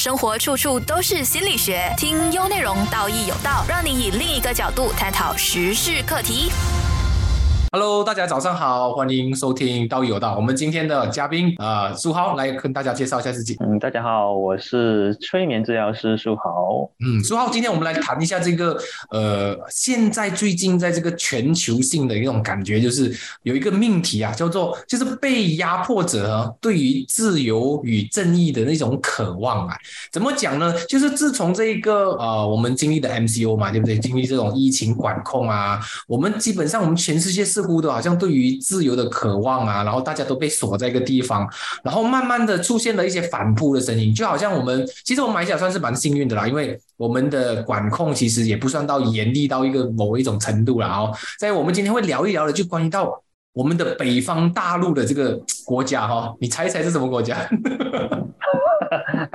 生活处处都是心理学，听优内容，道义有道，让你以另一个角度探讨时事课题。Hello，大家早上好，欢迎收听《道义有道》。我们今天的嘉宾啊，苏豪来跟大家介绍一下自己。嗯，大家好，我是催眠治疗师苏豪。嗯，苏豪，今天我们来谈一下这个呃，现在最近在这个全球性的一种感觉，就是有一个命题啊，叫做就是被压迫者对于自由与正义的那种渴望啊。怎么讲呢？就是自从这个呃，我们经历的 MCO 嘛，对不对？经历这种疫情管控啊，我们基本上我们全世界是。似乎都好像对于自由的渴望啊，然后大家都被锁在一个地方，然后慢慢的出现了一些反扑的声音，就好像我们其实我们马来算是蛮幸运的啦，因为我们的管控其实也不算到严厉到一个某一种程度了哦。在我们今天会聊一聊的，就关于到我们的北方大陆的这个国家哈，你猜一猜是什么国家？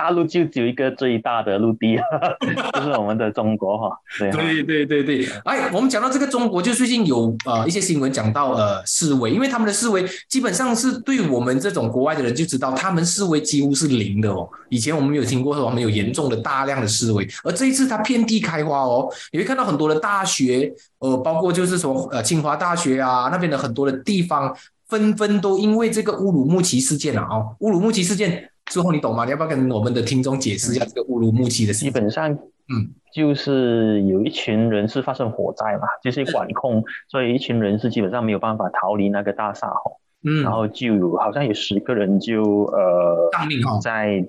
大陆就只有一个最大的陆地，就是我们的中国哈。对对对对对，哎，我们讲到这个中国，就最近有呃一些新闻讲到呃思维，因为他们的思维基本上是对我们这种国外的人就知道，他们思维几乎是零的哦。以前我们有听过说，我们有严重的大量的思维，而这一次它遍地开花哦，你会看到很多的大学，呃，包括就是说呃清华大学啊那边的很多的地方，纷纷都因为这个乌鲁木齐事件啊，哦，乌鲁木齐事件。之后你懂吗？你要不要跟我们的听众解释一下这个乌鲁木齐的事情基本上，嗯，就是有一群人是发生火灾嘛，就是管控，所以一群人是基本上没有办法逃离那个大厦哈。嗯，然后就有好像有十个人就呃丧命哈，在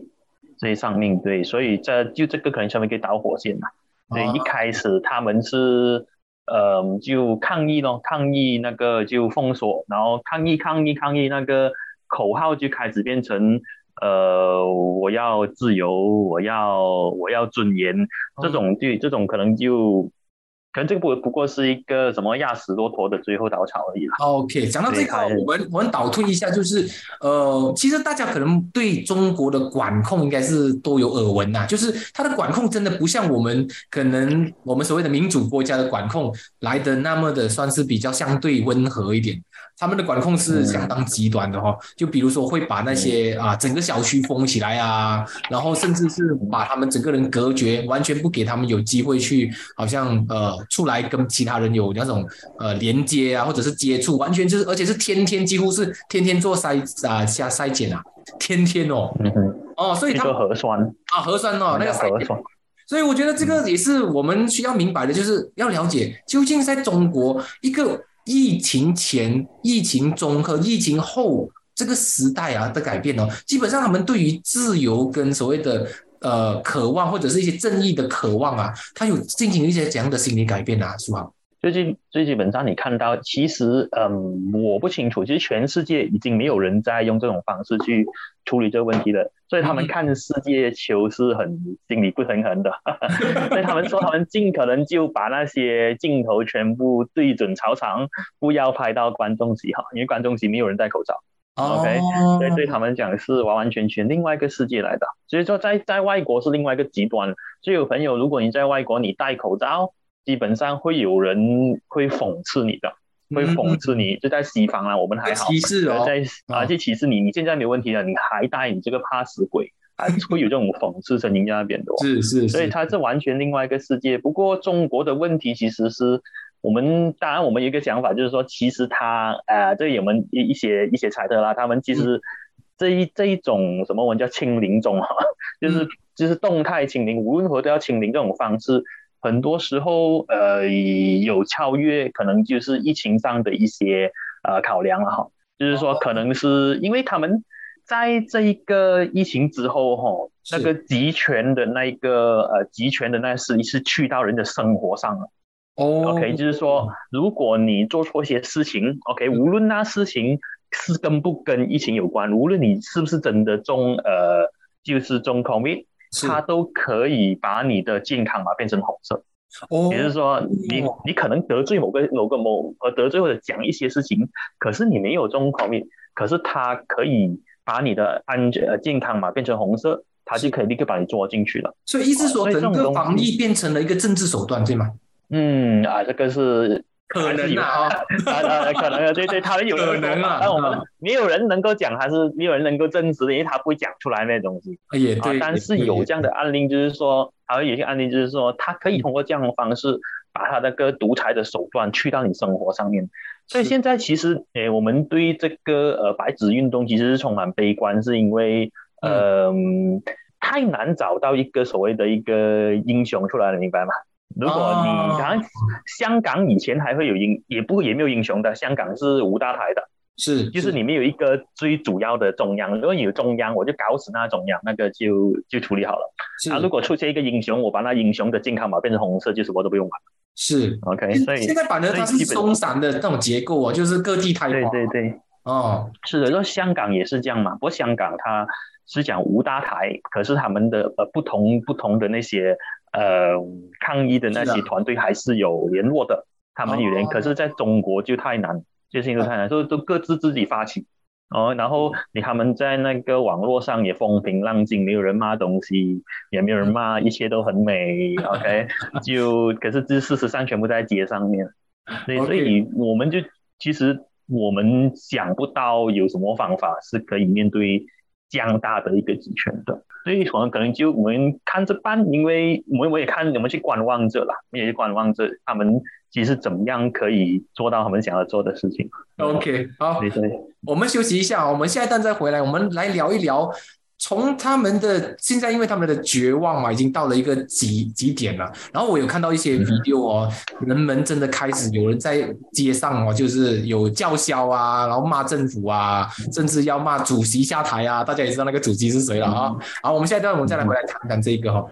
这些丧命对，所以这就这个可能成为一个导火线嘛。所以一开始他们是呃就抗议咯，抗议那个就封锁，然后抗议抗议抗议那个口号就开始变成。呃，我要自由，我要我要尊严，这种对这种可能就，可能这个不不过是一个什么压死骆驼的最后稻草而已啦。OK，讲到这个，我们我们倒退一下，就是呃，其实大家可能对中国的管控应该是都有耳闻呐，就是它的管控真的不像我们可能我们所谓的民主国家的管控来的那么的算是比较相对温和一点。他们的管控是相当极端的哈，就比如说会把那些啊整个小区封起来啊，然后甚至是把他们整个人隔绝，完全不给他们有机会去，好像呃出来跟其他人有那种呃连接啊，或者是接触，完全就是而且是天天几乎是天天做筛啊下筛检啊，天天哦，哦，所以他核酸。啊核酸哦那个核酸，所以我觉得这个也是我们需要明白的，就是要了解究竟在中国一个。疫情前、疫情中和疫情后这个时代啊的改变哦，基本上他们对于自由跟所谓的呃渴望或者是一些正义的渴望啊，他有进行一些怎样的心理改变啊？是吧？最近最基本上你看到，其实嗯，我不清楚，其实全世界已经没有人在用这种方式去处理这个问题了，所以他们看世界球是很心理不平衡的，所以他们说他们尽可能就把那些镜头全部对准操场，不要拍到观众席哈，因为观众席没有人戴口罩，OK，所以对他们讲是完完全全另外一个世界来的，所以说在在外国是另外一个极端，所以有朋友如果你在外国你戴口罩。基本上会有人会讽刺你的，会讽刺你。就在西方啊，我们还好，歧视哦，在啊，就歧视你，你现在没问题了，你还带你这个怕死鬼，还 会有这种讽刺声音在那边的。是是，所以它是完全另外一个世界。不过中国的问题其实是我们，当然我们有一个想法，就是说其实他呃，这有我们一一些一些猜测啦，他们其实这一这一种什么我们叫清零中哈，就是就是动态清零，无论如何都要清零这种方式。很多时候，呃，有超越，可能就是疫情上的一些呃考量了哈。就是说，可能是因为他们在这一个疫情之后哈，那个集权的那一个呃集权的那是是去到人的生活上了。哦，OK，就是说，如果你做错一些事情，OK，无论那事情是跟不跟疫情有关，无论你是不是真的中呃，就是中 COVID。它都可以把你的健康码变成红色，哦，也就是说，你你可能得罪某个某个某呃得罪或者讲一些事情，可是你没有中口面，可是它可以把你的安全呃健康码变成红色，它就可以立刻把你捉进去了。所以意思说，整个防疫变成了一个政治手段，对吗？嗯啊，这个是可能啊，啊，可能对对，他们有可能啊，但我们没有人能够讲，还是没有人能够证实的，因为他不会讲出来那东西。也对，但是有这样的案例，就是说，还有一些案例，就是说，他可以通过这样的方式，把他那个独裁的手段去到你生活上面。所以现在其实，诶，我们对这个呃白纸运动其实是充满悲观，是因为，嗯，太难找到一个所谓的一个英雄出来了，明白吗？如果你看香港以前还会有英，也不也没有英雄的，香港是无大台的，是就是里面有一个最主要的中央，如果有中央，我就搞死那中央，那个就就处理好了。啊，如果出现一个英雄，我把那英雄的健康码变成红色，就什么都不用管。是 OK，所以现在反正它是松散的那种结构啊，就是各地开花。对对对，哦，是的，说香港也是这样嘛，不过香港它是讲无大台，可是他们的呃不同不同的那些。呃，抗议的那些团队还是有联络的，他们有联，可是在中国就太难，就是因为太难，都都各自自己发起，哦，然后你他们在那个网络上也风平浪静，没有人骂东西，也没有人骂，一切都很美，OK，就可是这事实上全部在街上面，所以所以我们就其实我们想不到有什么方法是可以面对。江大的一个集权的，所以可能可能就我们看着办，因为我们我也看我们去观望着啦，也去观望着他们其实怎么样可以做到他们想要做的事情。OK，好，对对，我们休息一下，我们下一段再回来，我们来聊一聊。从他们的现在，因为他们的绝望嘛，已经到了一个极极点了。然后我有看到一些 video 哦，人们真的开始有人在街上哦，就是有叫嚣啊，然后骂政府啊，甚至要骂主席下台啊。大家也知道那个主席是谁了啊。好，我们下一段我们再来回来谈谈这个哈。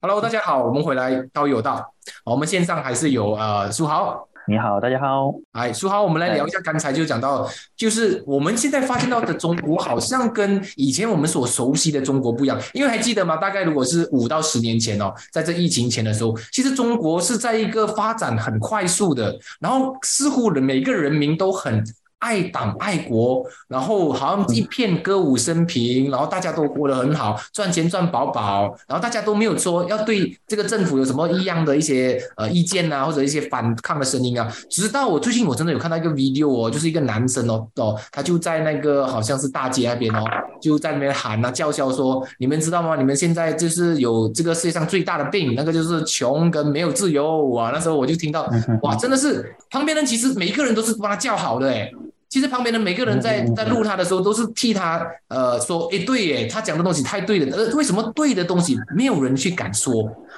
Hello，大家好，我们回来道友道。我们线上还是有呃苏豪。你好，大家好。哎，苏豪，我们来聊一下，刚才就讲到，就是我们现在发现到的中国，好像跟以前我们所熟悉的中国不一样。因为还记得吗？大概如果是五到十年前哦，在这疫情前的时候，其实中国是在一个发展很快速的，然后似乎每个人民都很。爱党爱国，然后好像一片歌舞升平，然后大家都过得很好，赚钱赚饱饱，然后大家都没有说要对这个政府有什么异样的一些呃意见啊，或者一些反抗的声音啊。直到我最近我真的有看到一个 video 哦，就是一个男生哦哦，他就在那个好像是大街那边哦，就在那边喊啊叫嚣说：“你们知道吗？你们现在就是有这个世界上最大的病，那个就是穷跟没有自由啊。”那时候我就听到哇，真的是旁边人其实每一个人都是帮他叫好的哎。其实旁边的每个人在在录他的时候，都是替他呃说，哎，对耶，他讲的东西太对了。呃，为什么对的东西没有人去敢说？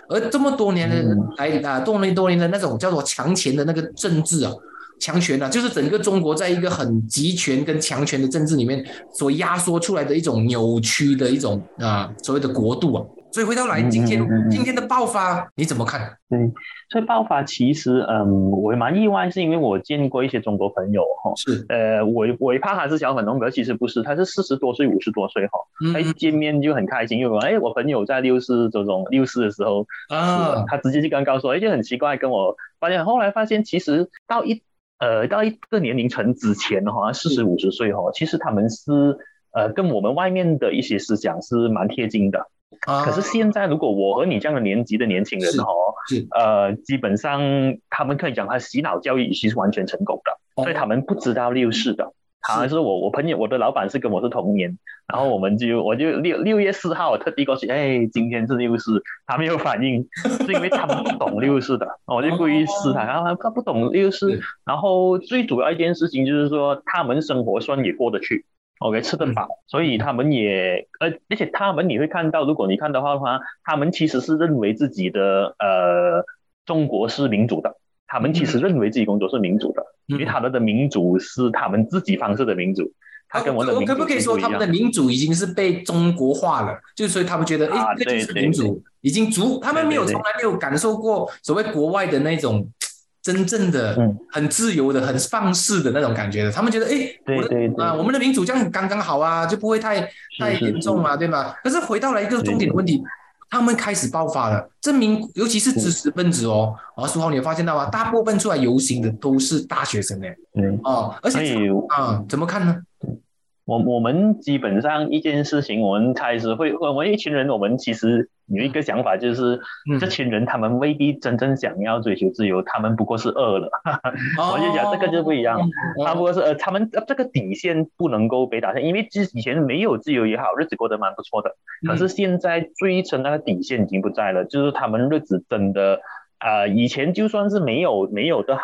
而这么多年的来啊，多年多年的那种叫做强权的那个政治啊，强权啊，就是整个中国在一个很集权跟强权的政治里面所压缩出来的一种扭曲的一种啊所谓的国度啊。所以回到来今天今天的爆发你怎么看？对，所以爆发其实嗯，我蛮意外，是因为我见过一些中国朋友哈，是。呃，我我怕他是小粉红，可其实不是，他是四十多岁五十多岁哈，他一见面就很开心，因为哎，我朋友在六四这种六四的时候啊，他直接就刚告诉我，哎，就很奇怪，跟我发现后来发现其实到一呃到一个年龄层之前哈，四十五十岁哈，其实他们是呃跟我们外面的一些思想是蛮贴近的。可是现在，如果我和你这样的年纪的年轻人哦，是。呃，基本上他们可以讲，他洗脑教育其实完全成功的，所以他们不知道六四的。好像是我我朋友，我的老板是跟我是同年，然后我们就我就六六月四号我特地过去，哎，今天是六四，他没有反应，是因为他们不懂六四的，我就故意试他，然后他不懂六四，然后最主要一件事情就是说，他们生活算也过得去。OK，吃得饱，所以他们也，呃，而且他们你会看到，如果你看的话的话，他们其实是认为自己的，呃，中国是民主的，他们其实认为自己工作是民主的，因为他们的民主是他们自己方式的民主，他跟我的民主可不可以说他们的民主已经是被中国化了？就是所以他们觉得，哎，这就是民主，已经足，他们没有从来没有感受过所谓国外的那种。真正的很自由的、很放肆的那种感觉的，他们觉得，哎，对对对。啊，我们的民主这样刚刚好啊，就不会太太严重嘛，对吗？可是回到了一个重点的问题，他们开始爆发了，证明尤其是知识分子哦，啊，苏豪，你有发现到吗？大部分出来游行的都是大学生哎，嗯，哦，而且啊，怎么看呢？我我们基本上一件事情，我们开始会，我们一群人，我们其实有一个想法，就是这群人他们未必真正想要追求自由，他们不过是饿了。我就讲这个就不一样，他不过是呃，他们这个底线不能够被打下，因为之以前没有自由也好，日子过得蛮不错的。可是现在追成那个底线已经不在了，就是他们日子真的。呃，以前就算是没有没有的好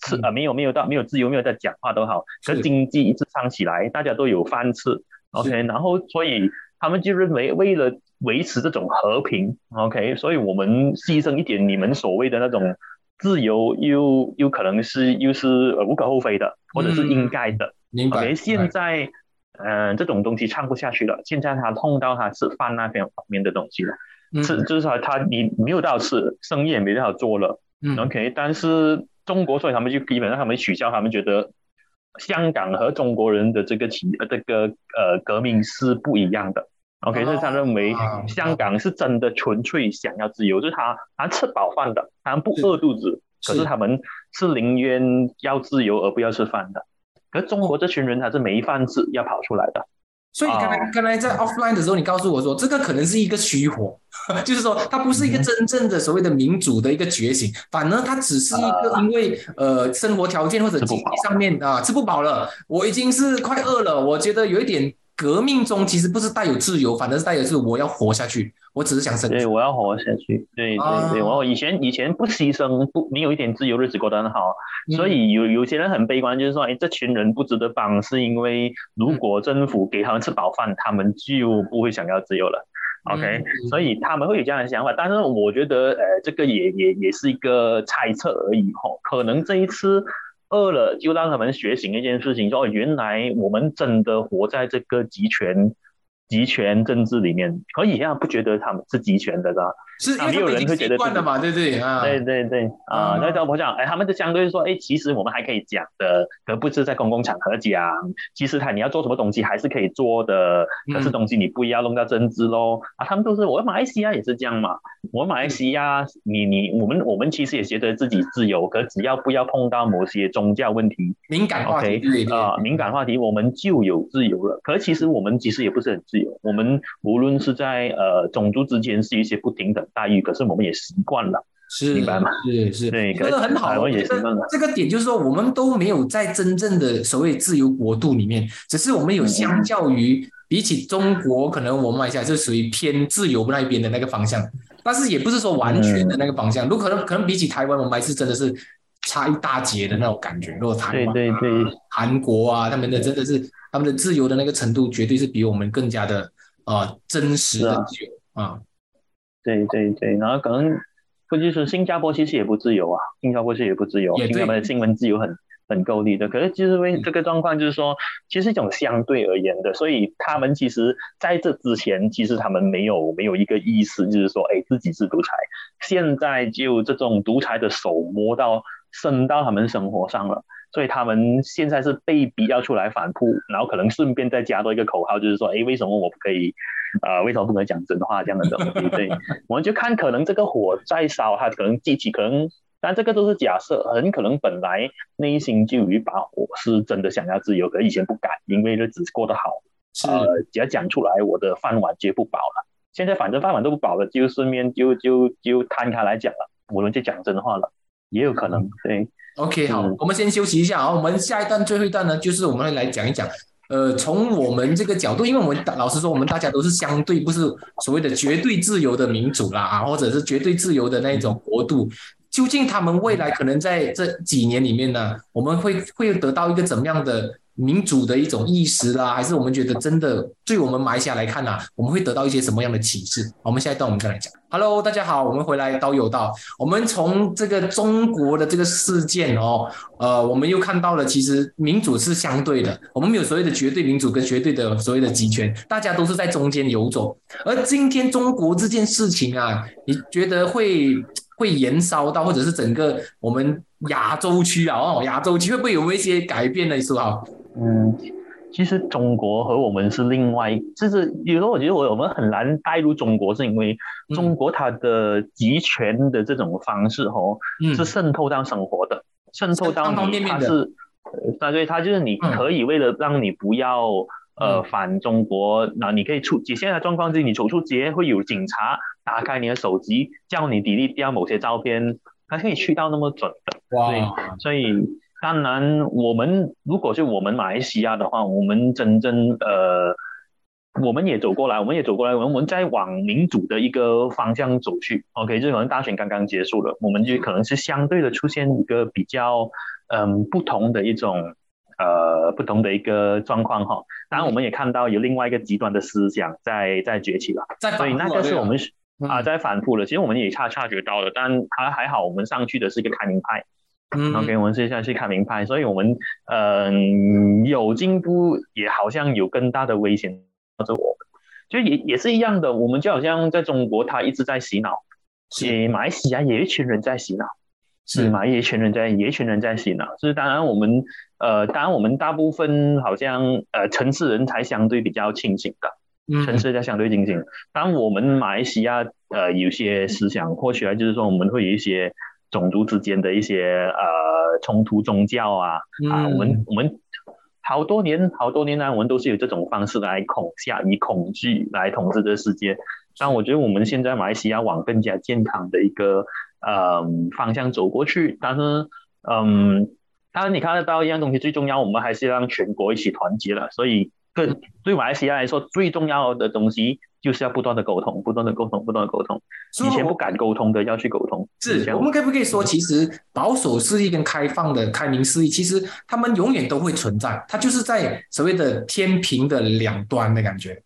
吃啊，没有没有到没有自由没有在讲话都好，可经济一直上起来，大家都有饭吃，OK，然后所以他们就认为为了维持这种和平，OK，所以我们牺牲一点你们所谓的那种自由，又又可能是又是无可厚非的，或者是应该的，OK，现在嗯这种东西唱不下去了，现在他碰到他吃饭那边方面的东西了。是，就是说他你没有到吃，生意也没办法做了。嗯，OK。但是中国，所以他们就基本上他们取消，他们觉得香港和中国人的这个起呃这个呃革命是不一样的。OK，所以他认为香港是真的纯粹想要自由，就是他他吃饱饭的，他不饿肚子，可是他们是宁愿要自由而不要吃饭的。可是中国这群人他是没饭吃，要跑出来的。所以刚才刚才在 offline 的时候，你告诉我说，这个可能是一个虚火，就是说它不是一个真正的所谓的民主的一个觉醒，反而它只是一个因为呃生活条件或者经济上面啊吃不饱了，我已经是快饿了，我觉得有一点。革命中其实不是带有自由，反正是带有是我要活下去，我只是想生。对，我要活下去。对对对，我以前以前不牺牲，不你有一点自由，日子过得很好。所以有有些人很悲观，就是说，哎，这群人不值得帮，是因为如果政府给他们吃饱饭，他们就不会想要自由了。OK，所以他们会有这样的想法。但是我觉得，呃，这个也也也是一个猜测而已。吼，可能这一次。饿了就让他们觉醒一件事情，说原来我们真的活在这个集权。集权政治里面，可以啊，不觉得他们是集权的，是吧？是，没有人会觉得惯的嘛，对对啊，对对对啊。那我讲，哎，他们就相对说，哎，其实我们还可以讲的，可不是在公共场合讲。其实他你要做什么东西还是可以做的，可是东西你不要弄到政治喽。啊，他们都是，我马来西亚也是这样嘛。我马来西亚，你你我们我们其实也觉得自己自由，可只要不要碰到某些宗教问题、敏感话题啊，敏感话题，我们就有自由了。可其实我们其实也不是很自由。我们无论是在呃种族之间是一些不平等待遇，可是我们也习惯了，是明白吗？是是，对，这个很好。我也习惯了。这个点就是说，我们都没有在真正的所谓自由国度里面，只是我们有相较于比起中国，可能我们马来西亚是属于偏自由那一边的那个方向，但是也不是说完全的那个方向。如果可能，可能比起台湾，我们还是真的是差一大截的那种感觉。如果台湾、对对对，韩国啊，他们的真的是他们的自由的那个程度，绝对是比我们更加的。啊，真实的对对对，然后可能估计是新加坡其实也不自由啊，新加坡其实也不自由，新加坡的新闻自由很很够力的。可是其实为这个状况就是说，其实一种相对而言的，所以他们其实在这之前，其实他们没有没有一个意识，就是说，哎，自己是独裁。现在就这种独裁的手摸到伸到他们生活上了。所以他们现在是被逼要出来反扑，然后可能顺便再加多一个口号，就是说，哎，为什么我不可以？呃，为什么不能讲真话？这样的东西，对，我们就看可能这个火再烧，它可能激起，可能，但这个都是假设，很可能本来内心就有一把火，是真的想要自由，可以前不敢，因为日子过得好，呃，只要讲出来，我的饭碗绝不保了。现在反正饭碗都不保了，就顺便就就就摊开来讲了，我们就讲真话了，也有可能，对。OK，好，我们先休息一下啊。我们下一段最后一段呢，就是我们会来讲一讲，呃，从我们这个角度，因为我们老实说，我们大家都是相对不是所谓的绝对自由的民主啦啊，或者是绝对自由的那种国度，究竟他们未来可能在这几年里面呢，我们会会得到一个怎么样的？民主的一种意识啦，还是我们觉得真的对我们埋下来看呐，我们会得到一些什么样的启示？我们下一段我们再来讲。Hello，大家好，我们回来刀有道。我们从这个中国的这个事件哦，呃，我们又看到了，其实民主是相对的，我们没有所谓的绝对民主跟绝对的所谓的集权，大家都是在中间游走。而今天中国这件事情啊，你觉得会会延烧到，或者是整个我们亚洲区啊，哦，亚洲区会不会有一些改变呢？说好。嗯，其实中国和我们是另外，就是有时候我觉得我我们很难带入中国，是因为中国它的集权的这种方式哦，是渗透到生活的，渗透到你，它是，那所以它就是你可以为了让你不要呃反中国，那你可以出，现在状况是你走出街会有警察打开你的手机，叫你 delete 掉某些照片，它可以去到那么准的。哇，所以当然我们如果是我们马来西亚的话，我们真正呃。我们也走过来，我们也走过来，我们我们在往民主的一个方向走去。OK，就可能大选刚刚结束了，我们就可能是相对的出现一个比较嗯不同的一种呃不同的一个状况哈。当然，我们也看到有另外一个极端的思想在在崛起了，所以那个是我们啊在反复了。其实我们也察察觉到了，但还还好，我们上去的是一个开明派。嗯，OK，我们接下来去看名牌，所以我们嗯有进步，也好像有更大的危险。或者我就也也是一样的，我们就好像在中国，他一直在洗脑，也马来西亚也一群人在洗脑，是马来一群人在，也一群人在洗脑。就是当然我们呃，当然我们大部分好像呃城市人才相对比较清醒的，城市才相对清醒。当我们马来西亚呃有些思想，或许啊就是说我们会有一些种族之间的一些呃冲突，宗教啊啊，我们我们。好多年，好多年来，我们都是有这种方式来恐吓，以恐惧来统治这个世界。但我觉得我们现在马来西亚往更加健康的一个呃方向走过去。但是，嗯，当然你看得到一样东西，最重要，我们还是让全国一起团结了。所以，对对马来西亚来说，最重要的东西。就是要不断的沟通，不断的沟通，不断的沟通。以前不敢沟通的，要去沟通。是我们可不可以说，其实保守势力跟开放的开明势力，其实他们永远都会存在，它就是在所谓的天平的两端的感觉，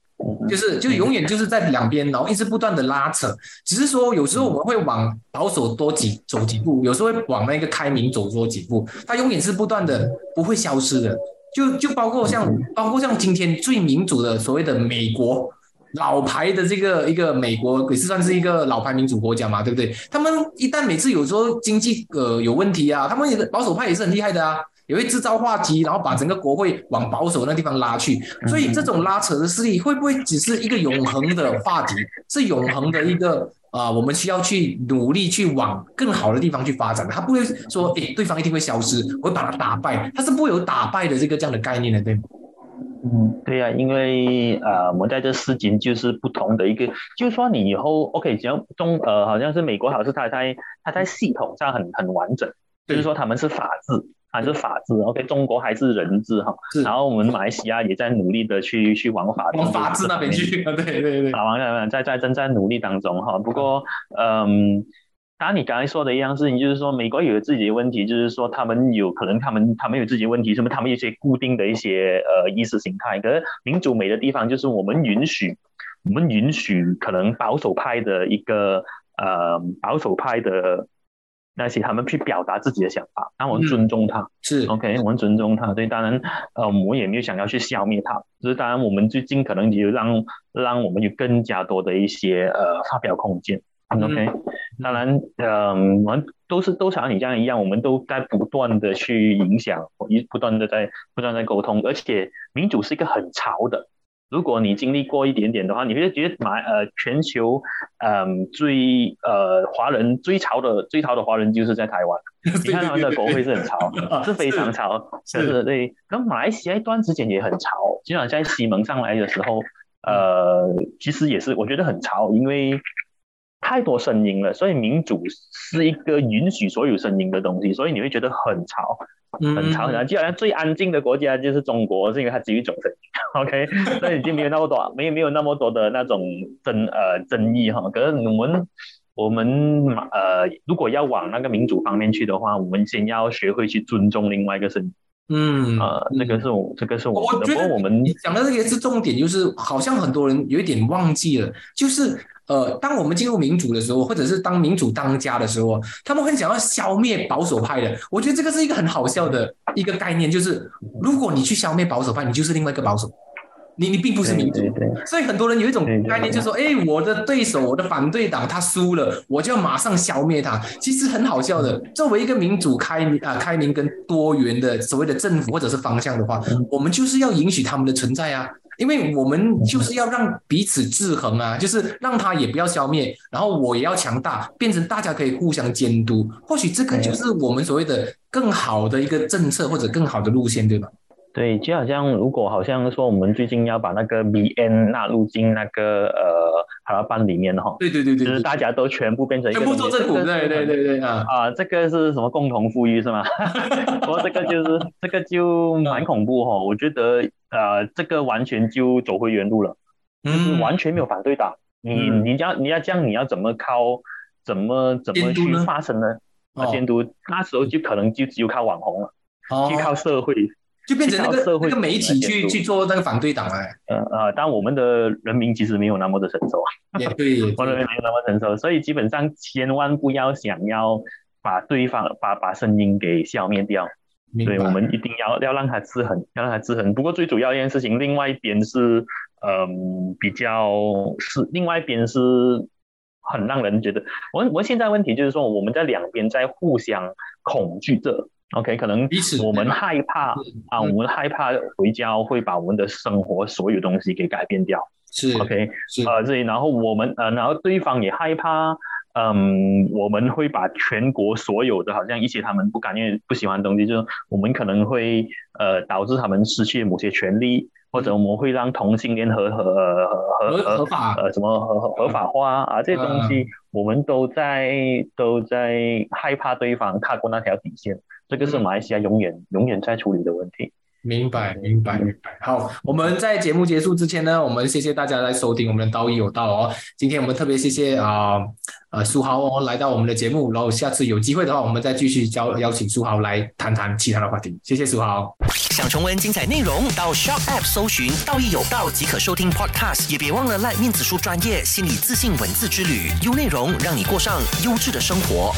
就是就永远就是在两边，然后一直不断的拉扯。只是说有时候我们会往保守多几走几步，有时候会往那个开明走多几步，它永远是不断的，不会消失的。就就包括像包括像今天最民主的所谓的美国。老牌的这个一个美国也是算是一个老牌民主国家嘛，对不对？他们一旦每次有时候经济呃有问题啊，他们也保守派也是很厉害的啊，也会制造话题，然后把整个国会往保守那地方拉去。所以这种拉扯的势力会不会只是一个永恒的话题？是永恒的一个啊，我们需要去努力去往更好的地方去发展的。他不会说诶，对方一定会消失，我会把他打败，他是不会有打败的这个这样的概念的，对吗？嗯，对呀，因为呃，我们在这事情就是不同的一个，就说你以后 OK，只要中呃，好像是美国，好像是它在它在系统上很很完整，就是说他们是法治还是法治，OK，中国还是人治哈，然后我们马来西亚也在努力的去去往法往法治那边去，对 对对，啊，往那边在在正在努力当中哈，不过嗯。当然，你刚才说的一样事情，就是说美国有自己的问题，就是说他们有可能他们他们有自己的问题，什么他们有些固定的一些呃意识形态。可是民主美的地方就是我们允许，我们允许可能保守派的一个呃保守派的那些他们去表达自己的想法，那我们尊重他，是 OK，我们尊重他。所以当然呃我也没有想要去消灭他，只是当然我们就尽可能就让让我们有更加多的一些呃发表空间。OK，当然，嗯，我们都是都像你这样一样，我们都在不断的去影响，一不断的在不断在沟通，而且民主是一个很潮的。如果你经历过一点点的话，你会觉得马呃全球嗯最呃华人最潮的最潮的华人就是在台湾，你看他们的国会是很潮，是非常潮，是对。那马来西亚一段时间也很潮，基本上在西蒙上来的时候，呃，其实也是我觉得很潮，因为。太多声音了，所以民主是一个允许所有声音的东西，所以你会觉得很吵，很吵。然后就好像最安静的国家就是中国，是因为它只有一种声音。OK，那已经没有那么多，没 有没有那么多的那种争呃争议哈。可是我们我们呃，如果要往那个民主方面去的话，我们先要学会去尊重另外一个声音。嗯啊，这个是我这个是我我觉得我们讲的这个是重点，就是好像很多人有一点忘记了，就是。呃，当我们进入民主的时候，或者是当民主当家的时候，他们很想要消灭保守派的。我觉得这个是一个很好笑的一个概念，就是如果你去消灭保守派，你就是另外一个保守，你你并不是民主。所以很多人有一种概念，就是说，哎，我的对手，我的反对党他输了，我就要马上消灭他。其实很好笑的，作为一个民主开啊开明跟多元的所谓的政府或者是方向的话，我们就是要允许他们的存在啊。因为我们就是要让彼此制衡啊，就是让他也不要消灭，然后我也要强大，变成大家可以互相监督。或许这个就是我们所谓的更好的一个政策或者更好的路线，对吧？对，就好像如果好像说我们最近要把那个 BN 纳入进那个呃哈拉班里面哈，对对对对，就是大家都全部变成全部做政府，对对对对啊。啊，这个是什么共同富裕是吗？不过这个就是这个就蛮恐怖哈，我觉得呃这个完全就走回原路了，就是完全没有反对党，你你要你要这样，你要怎么靠怎么怎么去发声呢？啊，监督那时候就可能就只有靠网红了，就靠社会。就变成那个那个媒体去去做那个反对党哎，呃呃，但我们的人民其实没有那么的成熟啊，也 对，我们没有那么成熟，所以基本上千万不要想要把对方把把声音给消灭掉，对，我们一定要要让他制衡，要让他制衡。不过最主要一件事情，另外一边是嗯比较是另外一边是很让人觉得，我我现在问题就是说我们在两边在互相恐惧着。OK，可能我们害怕啊，我们害怕回家会把我们的生活所有东西给改变掉。是 OK，是。呃，这里然后我们呃，然后对方也害怕，嗯，我们会把全国所有的好像一些他们不感愿不喜欢的东西，就是我们可能会呃导致他们失去某些权利。或者我们会让同性恋合合合合合法。呃什么合合法化啊这些东西，我们都在都在害怕对方踏过那条底线，这个是马来西亚永远永远在处理的问题。明白，明白，明白。好，我们在节目结束之前呢，我们谢谢大家来收听我们的道义有道哦。今天我们特别谢谢啊呃苏豪哦来到我们的节目，然后下次有机会的话，我们再继续邀邀请苏豪来谈谈其他的话题。谢谢苏豪。想重温精彩内容，到 Shop App 搜寻道义有道即可收听 Podcast，也别忘了赖面子书专业心理自信文字之旅，优内容让你过上优质的生活。